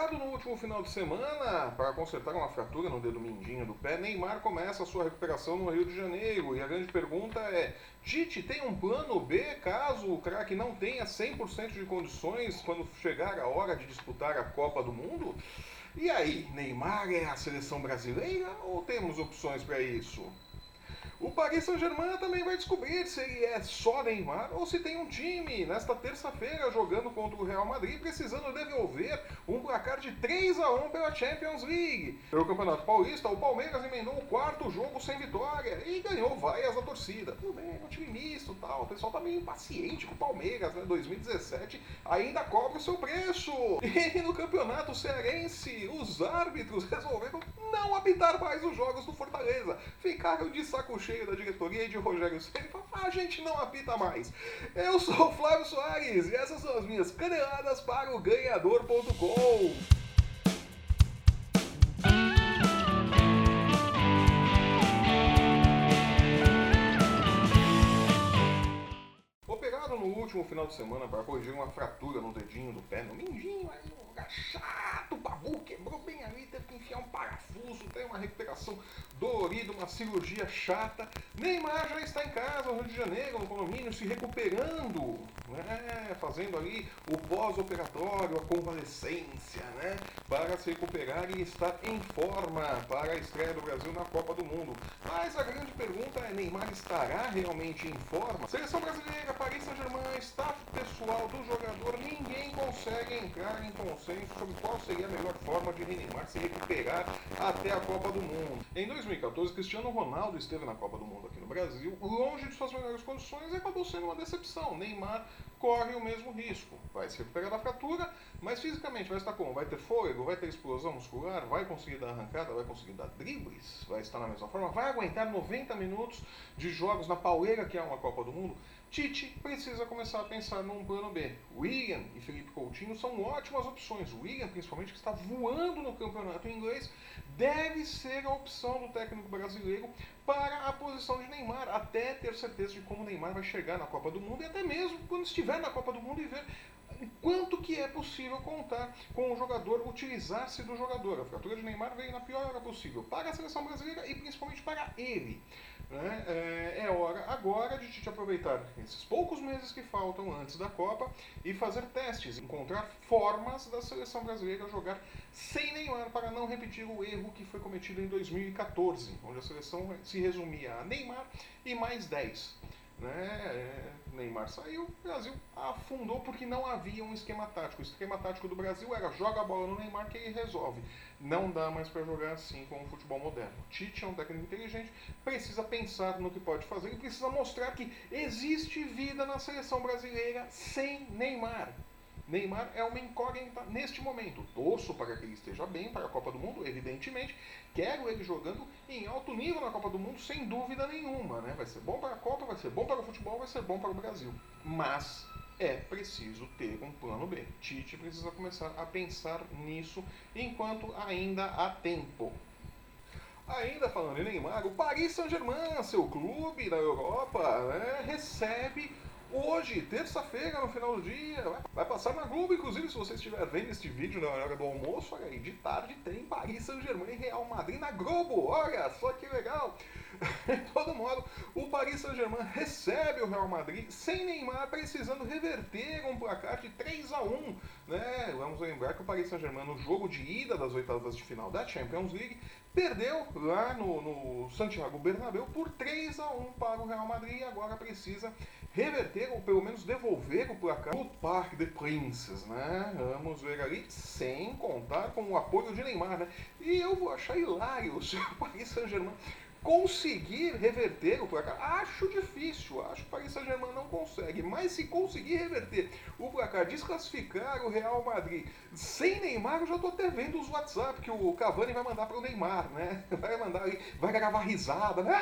Operado no último final de semana para consertar uma fratura no dedo mindinho do pé, Neymar começa a sua recuperação no Rio de Janeiro. E a grande pergunta é: Tite tem um plano B caso o craque não tenha 100% de condições quando chegar a hora de disputar a Copa do Mundo? E aí, Neymar é a seleção brasileira ou temos opções para isso? O Paris Saint-Germain também vai descobrir se ele é só Neymar ou se tem um time nesta terça-feira jogando contra o Real Madrid precisando devolver um placar de 3 a 1 pela Champions League. Pelo Campeonato Paulista, o Palmeiras emendou o quarto jogo sem vitória e ganhou vaias da torcida. Tudo bem, é um time misto tal. O pessoal tá meio impaciente com o Palmeiras, né? 2017 ainda cobra o seu preço. E no Campeonato Cearense, os árbitros resolveram não apitar mais os jogos do Fortaleza. Ficaram de saco cheio cheio da diretoria e de Rogério Ceni a gente não apita mais. Eu sou o Flávio Soares e essas são as minhas caneladas para o ganhador.com. último final de semana para corrigir uma fratura no dedinho do pé, no mindinho, aí um lugar chato, babu quebrou bem ali, teve que enfiar um parafuso, tem uma recuperação dolorido, uma cirurgia chata. Neymar já está em casa, no Rio de Janeiro, no condomínio, se recuperando, né? fazendo ali o pós-operatório, a convalescência, né? para se recuperar e estar em forma para a estreia do Brasil na Copa do Mundo. Mas a grande pergunta é: Neymar estará realmente em forma? Seleção brasileira, Paris Saint-Germain, staff pessoal do jogador, ninguém consegue entrar em consenso sobre qual seria a melhor forma de Neymar se recuperar até a Copa do Mundo. Em 2014, Cristiano Ronaldo esteve na Copa do Mundo aqui no Brasil, longe de suas melhores condições e acabou sendo uma decepção. Neymar corre o mesmo risco. Vai se recuperar da fratura, mas fisicamente vai estar como? Vai ter fôlego, vai ter explosão muscular, vai conseguir dar arrancada, vai conseguir dar dribles, vai estar na mesma forma, vai aguentar 90 minutos de jogos na pauleira que é uma Copa do Mundo. Tite precisa começar a pensar num plano B. William e Felipe Coutinho são ótimas opções. William, principalmente, que está voando no campeonato inglês, deve ser a opção do técnico brasileiro para a posição de Neymar, até ter certeza de como Neymar vai chegar na Copa do Mundo e até mesmo quando estiver na Copa do Mundo e ver quanto que é possível contar com o jogador, utilizar-se do jogador. A fratura de Neymar veio na pior hora possível para a seleção brasileira e principalmente para ele. Né? É, é hora agora de te aproveitar esses poucos meses que faltam antes da Copa e fazer testes, encontrar formas da seleção brasileira jogar sem Neymar para não repetir o erro que foi cometido em 2014, onde a seleção se resumia a Neymar e mais 10. Né? É, Neymar saiu, o Brasil afundou porque não havia um esquema tático. O esquema tático do Brasil era joga a bola no Neymar que ele resolve. Não dá mais para jogar assim com o futebol moderno. Tite é um técnico inteligente, precisa pensar no que pode fazer e precisa mostrar que existe vida na seleção brasileira sem Neymar. Neymar é uma incógnita neste momento. Torço para que ele esteja bem para a Copa do Mundo, evidentemente. Quero ele jogando em alto nível na Copa do Mundo, sem dúvida nenhuma. Né? Vai ser bom para a Copa, vai ser bom para o futebol, vai ser bom para o Brasil. Mas é preciso ter um plano B. Tite precisa começar a pensar nisso enquanto ainda há tempo. Ainda falando em Neymar, o Paris Saint-Germain, seu clube da Europa, né, recebe hoje, terça-feira, no final do dia. Vai passar na Globo, inclusive, se você estiver vendo este vídeo na hora do almoço, olha aí, de tarde tem Paris Saint-Germain e Real Madrid na Globo. Olha só que legal! De todo modo, o Paris Saint-Germain recebe o Real Madrid sem Neymar, precisando reverter um placar de 3 a 1 né? Vamos lembrar que o Paris Saint-Germain, no jogo de ida das oitavas de final da Champions League, perdeu lá no, no Santiago Bernabéu por 3 a 1 para o Real Madrid e agora precisa reverter ou pelo menos devolver o placar no Parque de Princes, né? Vamos ver ali, sem contar com o apoio de Neymar, né? E eu vou achar hilário se o Paris Saint-Germain conseguir reverter o placar. Acho difícil, acho que o Paris Saint-Germain não consegue, mas se conseguir reverter o placar, desclassificar o Real Madrid sem Neymar, eu já estou até vendo os WhatsApp que o Cavani vai mandar para o Neymar, né? Vai mandar vai gravar risada, né?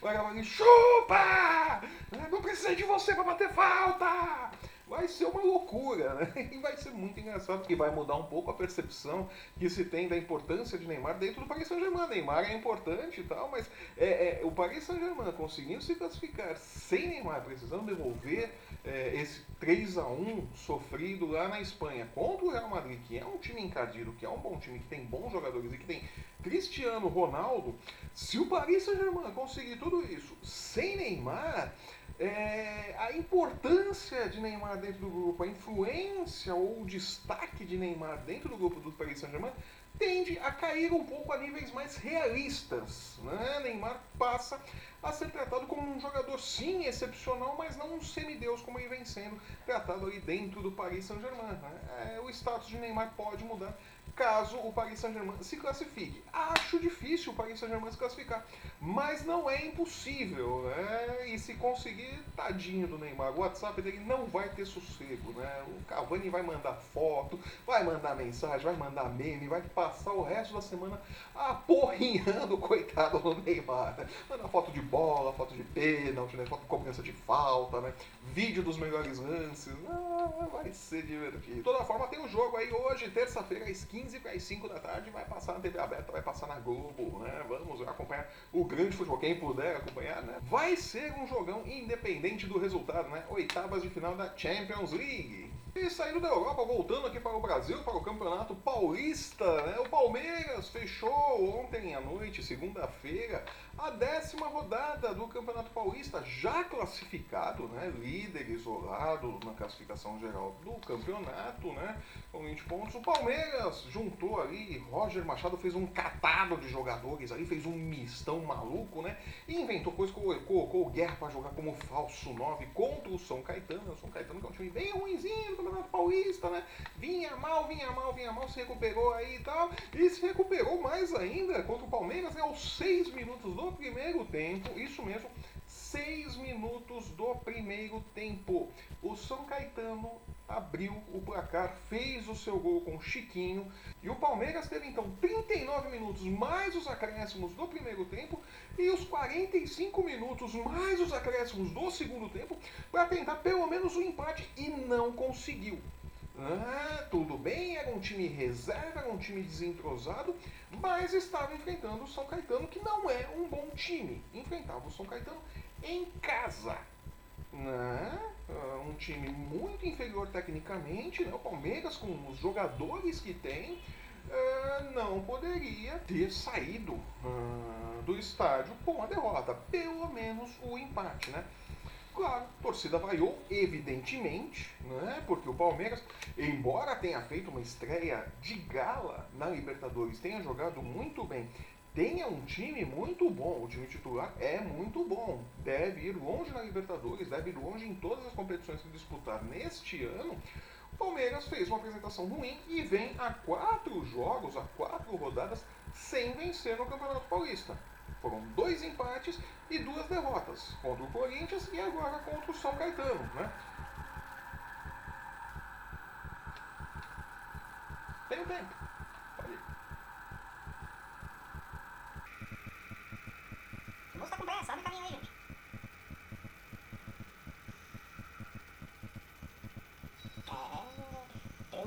vai gravar ali, chupa! Não precisei de você para bater falta! Vai ser uma loucura, né? E vai ser muito engraçado, porque vai mudar um pouco a percepção que se tem da importância de Neymar dentro do Paris Saint-Germain. Neymar é importante e tal, mas é, é, o Paris Saint-Germain conseguindo se classificar sem Neymar, precisando devolver é, esse 3 a 1 sofrido lá na Espanha contra o Real Madrid, que é um time encardido, que é um bom time, que tem bons jogadores e que tem Cristiano Ronaldo, se o Paris Saint-Germain conseguir tudo isso sem Neymar, é, a importância de Neymar dentro do grupo, a influência ou o destaque de Neymar dentro do grupo do Paris Saint-Germain tende a cair um pouco a níveis mais realistas. Né? Neymar passa a ser tratado como um jogador, sim, excepcional, mas não um semideus como ele vem sendo tratado ali dentro do Paris Saint-Germain. Né? É, o status de Neymar pode mudar caso o Paris Saint-Germain se classifique. Acho difícil o Paris Saint-Germain se classificar, mas não é impossível, né? E se conseguir, tadinho do Neymar, o WhatsApp dele não vai ter sossego, né? O Cavani vai mandar foto, vai mandar mensagem, vai mandar meme, vai passar o resto da semana aporrinhando o coitado do Neymar, né? Manda foto de bola, foto de pênalti, né? foto de cobrança de falta, né? Vídeo dos melhores lances, ah, vai ser divertido. De toda forma, tem o um jogo aí hoje, terça-feira, às 15 15 para as 5 da tarde vai passar na TV aberta, vai passar na Globo, né? Vamos acompanhar o grande futebol, quem puder acompanhar, né? Vai ser um jogão independente do resultado, né? Oitavas de final da Champions League. E saindo da Europa, voltando aqui para o Brasil, para o Campeonato Paulista, né? o Palmeiras fechou ontem à noite, segunda-feira, a décima rodada do Campeonato Paulista, já classificado, né? líder isolado na classificação geral do campeonato, né? com 20 pontos. O Palmeiras juntou ali, Roger Machado fez um catado de jogadores ali, fez um mistão maluco, né? E inventou coisa, colocou o Guerra para jogar como falso 9 contra o São Caetano. O São Caetano que é um time bem ruimzinho Campeonato Paulista, né? Vinha mal, vinha mal, vinha mal, se recuperou aí e tal. E se recuperou mais ainda contra o Palmeiras, né? Aos 6 minutos do primeiro tempo, isso mesmo, seis minutos do primeiro tempo. O São Caetano abriu o placar, fez o seu gol com Chiquinho e o Palmeiras teve então 39 minutos mais os acréscimos do primeiro tempo e os 45 minutos mais os acréscimos do segundo tempo para tentar pelo menos o um empate e não conseguiu. Ah, tudo bem, um time reserva, era um time desentrosado, mas estava enfrentando o São Caetano, que não é um bom time. Enfrentava o São Caetano em casa. Né? Uh, um time muito inferior tecnicamente, né? o Palmeiras com os jogadores que tem, uh, não poderia ter saído uh, do estádio com a derrota, pelo menos o empate. Né? Claro, a torcida vaiou, evidentemente, né? porque o Palmeiras, embora tenha feito uma estreia de gala na Libertadores, tenha jogado muito bem tenha um time muito bom. O time titular é muito bom. Deve ir longe na Libertadores, deve ir longe em todas as competições que disputar neste ano. O Palmeiras fez uma apresentação ruim e vem a quatro jogos, a quatro rodadas, sem vencer no Campeonato Paulista. Foram dois empates e duas derrotas contra o Corinthians e agora contra o São Caetano. Né? Tem tempo.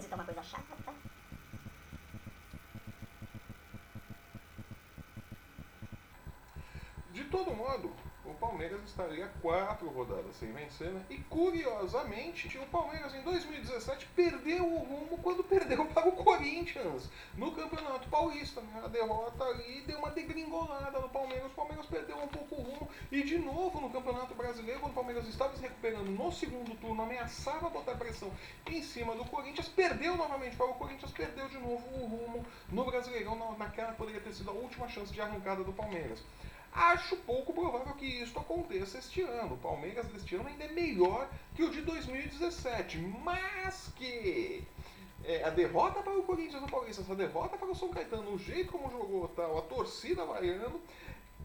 trânsito é uma coisa chata. De todo modo, o Palmeiras estaria quatro rodadas sem vencer, né? E curiosamente, o Palmeiras em 2017 perdeu o rumo quando perdeu para o Corinthians no Campeonato Paulista. Né? A derrota ali deu uma degringolada no Palmeiras, o Palmeiras perdeu um pouco o rumo. E de novo no Campeonato Brasileiro, quando o Palmeiras estava se recuperando no segundo turno, ameaçava botar pressão em cima do Corinthians, perdeu novamente para o Corinthians, perdeu de novo o rumo no Brasileirão, naquela que poderia ter sido a última chance de arrancada do Palmeiras. Acho pouco provável que isso aconteça este ano. O Palmeiras deste ano ainda é melhor que o de 2017, mas que é, a derrota para o Corinthians no Paulista, essa derrota para o São Caetano, o jeito como jogou tal, a torcida vaiando,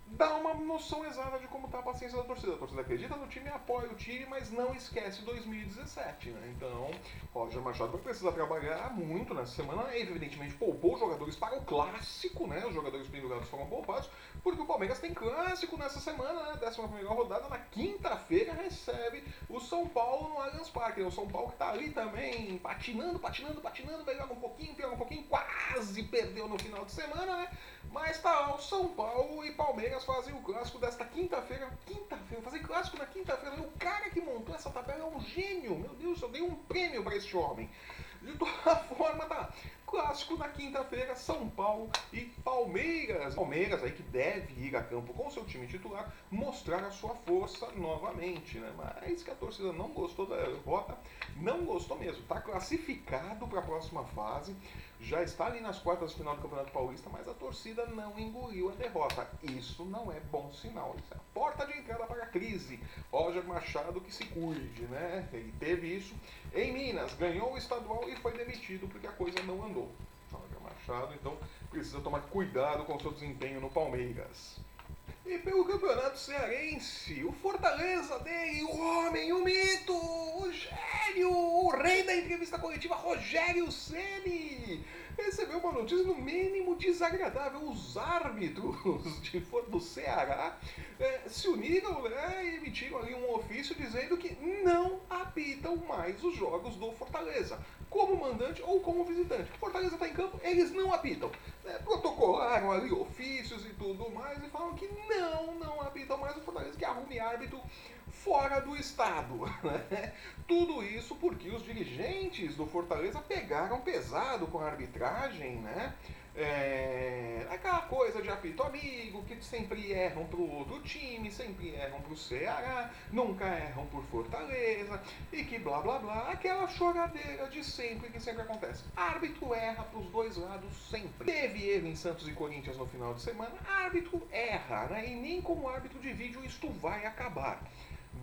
dá uma noção exata de como está a paciência da torcida. A torcida acredita no time, apoia o time, mas não esquece 2017, né? Então, Roger Machado vai precisar trabalhar muito nessa semana. Evidentemente, poupou os jogadores para o clássico, né? Os jogadores pendurados foram poupados, porque o Palmeiras tem clássico nessa semana, né? Décima primeira rodada, na quinta-feira recebe o São Paulo no Allianz Parque. O São Paulo que está ali também patinando, patinando, patinando, melhora um pouquinho, piora um pouquinho, quase perdeu no final de semana, né? Mas tá o São Paulo e Palmeiras fazem o clássico desta quinta-feira. Quinta-feira, fazer clássico na quinta-feira. O cara que montou essa tabela é um gênio. Meu Deus, eu dei um prêmio para este homem. De toda forma, tá. Clássico na quinta-feira, São Paulo e Palmeiras. Palmeiras aí que deve ir a campo com seu time titular, mostrar a sua força novamente, né? Mas que a torcida não gostou da derrota, não gostou mesmo. Tá classificado para a próxima fase já está ali nas quartas de final do Campeonato Paulista, mas a torcida não engoliu a derrota. Isso não é bom sinal. Isso é a porta de entrada para a crise. Roger Machado que se cuide, né? Ele teve isso em Minas, ganhou o estadual e foi demitido porque a coisa não andou. Roger Machado, então, precisa tomar cuidado com o seu desempenho no Palmeiras. E pelo Campeonato Cearense, o Fortaleza dele, o homem, o mito, o gênio, o rei da entrevista coletiva, Rogério Ceni recebeu uma notícia no mínimo desagradável. Os árbitros de, do Ceará é, se uniram né, e emitiram ali um ofício dizendo que não apitam mais os jogos do Fortaleza, como mandante ou como visitante. Fortaleza está em campo, eles não apitam né, protocolaram ali ofícios e tudo mais e falam que não, não apitam mais o Fortaleza, que arrume árbitro fora do estado. Né? Tudo isso porque os dirigentes do Fortaleza pegaram pesado com a arbitragem, né? É, aquela coisa de apito amigo, que sempre erram pro outro time, sempre erram pro Ceará, nunca erram por Fortaleza, e que blá blá blá, aquela choradeira de sempre que sempre acontece. Árbitro erra pros dois lados sempre. Teve erro em Santos e Corinthians no final de semana, árbitro erra, né? E nem como árbitro de vídeo isto vai acabar.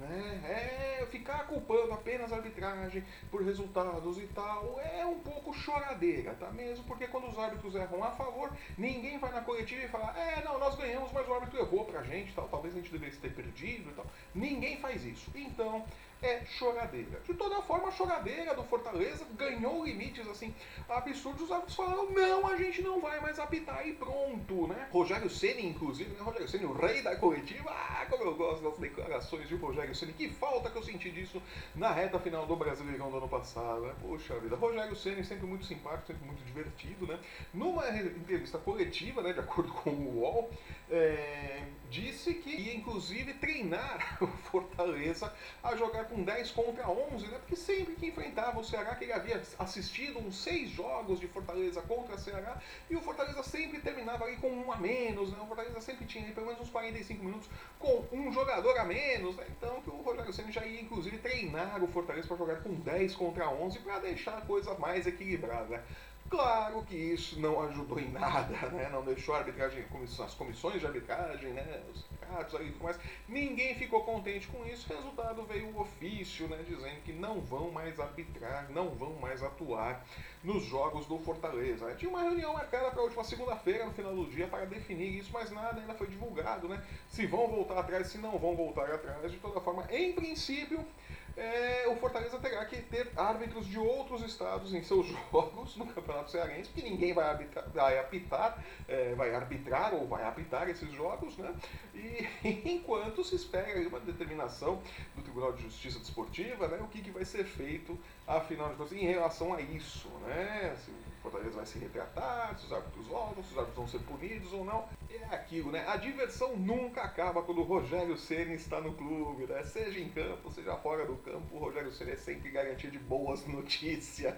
Né? É, ficar culpando apenas a arbitragem por resultados e tal é um pouco choradeira, tá mesmo? Porque quando os árbitros erram a favor, ninguém vai na coletiva e fala: é, não, nós ganhamos, mas o árbitro errou pra gente, tal, talvez a gente devesse ter perdido e tal. Ninguém faz isso. Então, é choradeira. De toda forma, a choradeira do Fortaleza ganhou limites assim absurdos. Os árbitros falaram: não, a gente não vai mais apitar e pronto, né? Rogério Ceni, inclusive, né? Rogério Ceni, o rei da coletiva. Ah, como eu gosto das declarações de Rogério Ceni. Que falta que eu senti disso na reta final do Brasileirão do ano passado, né? Poxa vida. Rogério Ceni sempre muito simpático, sempre muito divertido, né? Numa entrevista coletiva, né, de acordo com o UOL, é, disse que ia inclusive treinar o Fortaleza a jogar com 10 contra 11, né? Porque sempre que enfrentava o Ceará, que ele havia assistido uns seis jogos de Fortaleza contra o Ceará, e o Fortaleza sempre terminava ali com um a menos, né? O Fortaleza sempre tinha pelo menos uns 45 minutos com um jogador a menos, né? Então que o Rogério Senna já ia inclusive treinar o Fortaleza para jogar com 10 contra 11 para deixar a coisa mais equilibrada. Claro que isso não ajudou em nada, né? não deixou a arbitragem, as comissões de arbitragem, né? os sindicatos e tudo mais, ninguém ficou contente com isso. Resultado veio o ofício né? dizendo que não vão mais arbitrar, não vão mais atuar nos jogos do Fortaleza. Tinha uma reunião marcada para a última segunda-feira, no final do dia, para definir isso, mas nada ainda foi divulgado. Né? Se vão voltar atrás, se não vão voltar atrás. De toda forma, em princípio é, o Fortaleza terá que ter árbitros de outros estados em seus jogos no Campeonato Cearense, porque ninguém vai, apitar, vai apitar, é, vai arbitrar ou vai apitar esses jogos, né? E enquanto se espera uma determinação do Tribunal de Justiça Desportiva, né? O que, que vai ser feito, afinal de contas, em relação a isso, né? Se Fortaleza vai se retratar, se os árbitros voltam, se os árbitros vão ser punidos ou não. É aquilo, né? A diversão nunca acaba quando o Rogério Ceni está no clube, né? Seja em campo, seja fora do campo, o Rogério Ceni é sempre garantia de boas notícias.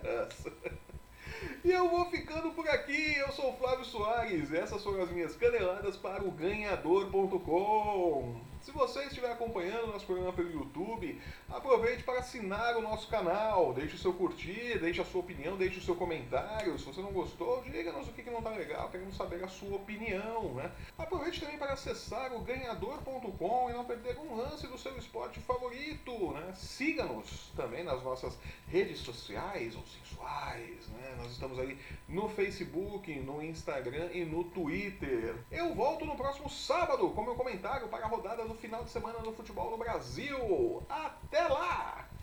E eu vou ficando por aqui. Eu sou o Flávio Soares. Essas foram as minhas caneladas para o ganhador.com. Se você estiver acompanhando nosso programa pelo YouTube, aproveite para assinar o nosso canal, deixe o seu curtir, deixe a sua opinião, deixe o seu comentário. Se você não gostou, diga-nos o que, não está legal, queremos saber a sua opinião. Né? Aproveite também para acessar o ganhador.com e não perder um lance do seu esporte favorito. Né? Siga-nos também nas nossas redes sociais ou sensuais. Né? Nós estamos aí no Facebook, no Instagram e no Twitter. Eu volto no próximo sábado com meu comentário para a rodada do final de semana no futebol no Brasil. Até lá!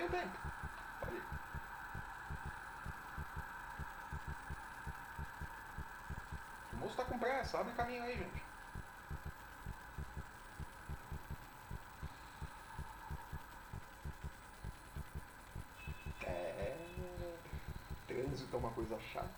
Um tempo. O moço tá com pressa, abre caminho aí, gente. É. Trânsito é uma coisa chata.